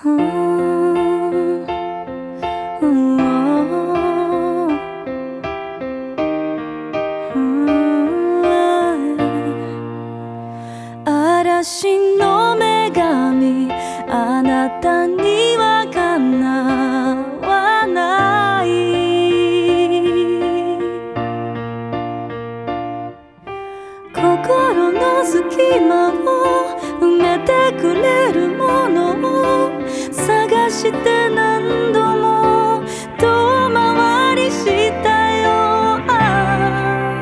嵐の女神あなたにはかなわない。心の隙間を埋めてくれるもの。して何度も遠回りしたよ。あー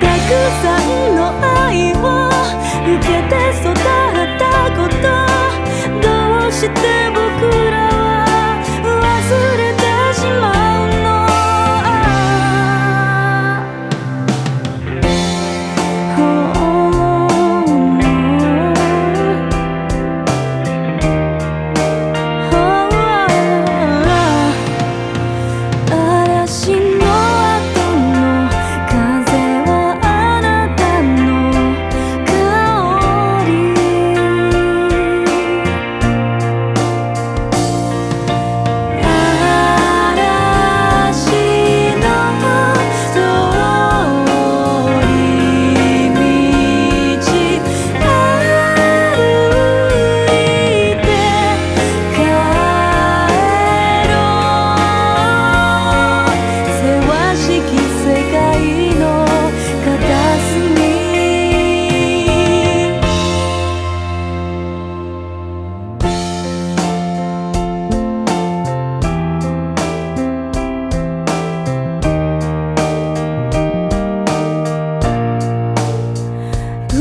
たくさんの愛を受けて育った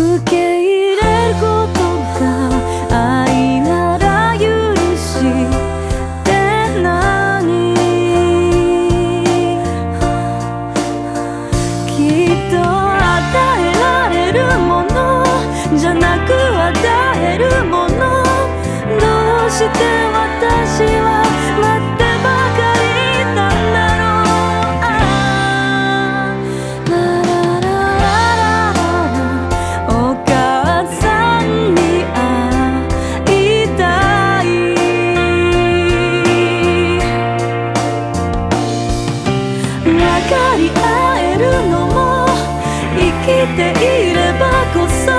受け入れることが愛なら許して何きっと与えられるものじゃなく与えるもの。どうして私はかり合えるのも生きていればこそ